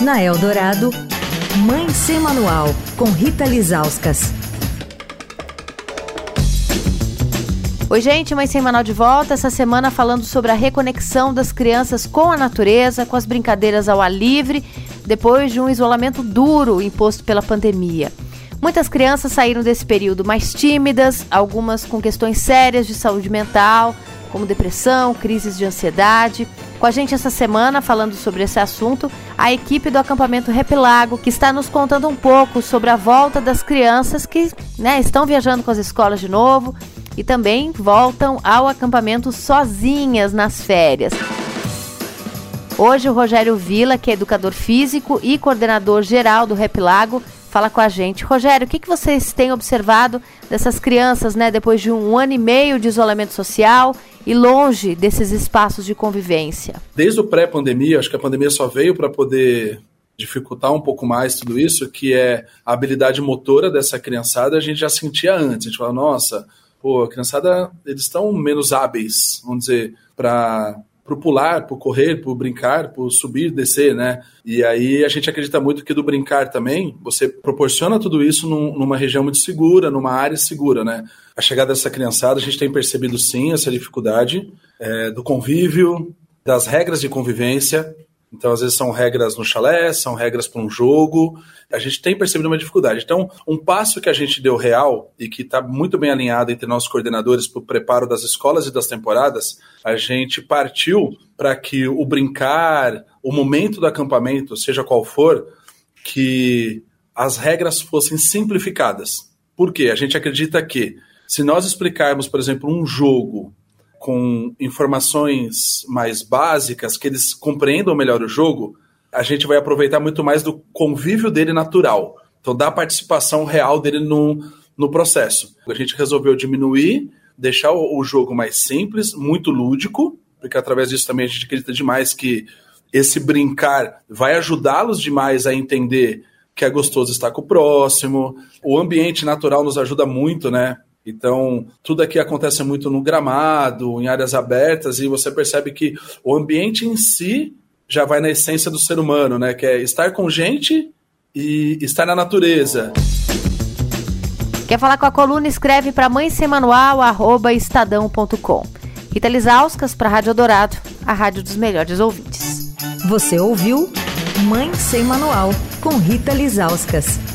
Na Eldorado, Mãe Sem Manual, com Rita Lizauskas. Oi, gente, Mãe Sem Manual de volta. Essa semana falando sobre a reconexão das crianças com a natureza, com as brincadeiras ao ar livre, depois de um isolamento duro imposto pela pandemia. Muitas crianças saíram desse período mais tímidas, algumas com questões sérias de saúde mental, como depressão, crises de ansiedade. Com a gente essa semana, falando sobre esse assunto, a equipe do acampamento Repilago, que está nos contando um pouco sobre a volta das crianças que né, estão viajando com as escolas de novo e também voltam ao acampamento sozinhas nas férias. Hoje o Rogério Vila, que é educador físico e coordenador geral do Repilago, fala com a gente. Rogério, o que, que vocês têm observado dessas crianças, né, depois de um ano e meio de isolamento social e longe desses espaços de convivência? Desde o pré-pandemia, acho que a pandemia só veio para poder dificultar um pouco mais tudo isso, que é a habilidade motora dessa criançada, a gente já sentia antes. A gente fala, nossa, pô, a criançada, eles estão menos hábeis, vamos dizer, para pro pular, pro correr, pro brincar, pro subir, descer, né? E aí a gente acredita muito que do brincar também, você proporciona tudo isso num, numa região muito segura, numa área segura, né? A chegada dessa criançada, a gente tem percebido sim essa dificuldade é, do convívio, das regras de convivência, então, às vezes, são regras no chalé, são regras para um jogo. A gente tem percebido uma dificuldade. Então, um passo que a gente deu real e que está muito bem alinhado entre nossos coordenadores para o preparo das escolas e das temporadas, a gente partiu para que o brincar, o momento do acampamento, seja qual for, que as regras fossem simplificadas. Por quê? A gente acredita que se nós explicarmos, por exemplo, um jogo com informações mais básicas, que eles compreendam melhor o jogo, a gente vai aproveitar muito mais do convívio dele natural. Então, da participação real dele no, no processo. A gente resolveu diminuir, deixar o, o jogo mais simples, muito lúdico, porque através disso também a gente acredita demais que esse brincar vai ajudá-los demais a entender que é gostoso estar com o próximo. O ambiente natural nos ajuda muito, né? Então, tudo aqui acontece muito no gramado, em áreas abertas, e você percebe que o ambiente em si já vai na essência do ser humano, né? Que é estar com gente e estar na natureza. Quer falar com a coluna? Escreve para mãe sem manual, arroba estadão.com. Rita Lisauskas para a Rádio Dourado, a rádio dos melhores ouvintes. Você ouviu Mãe Sem Manual, com Rita Lisauskas.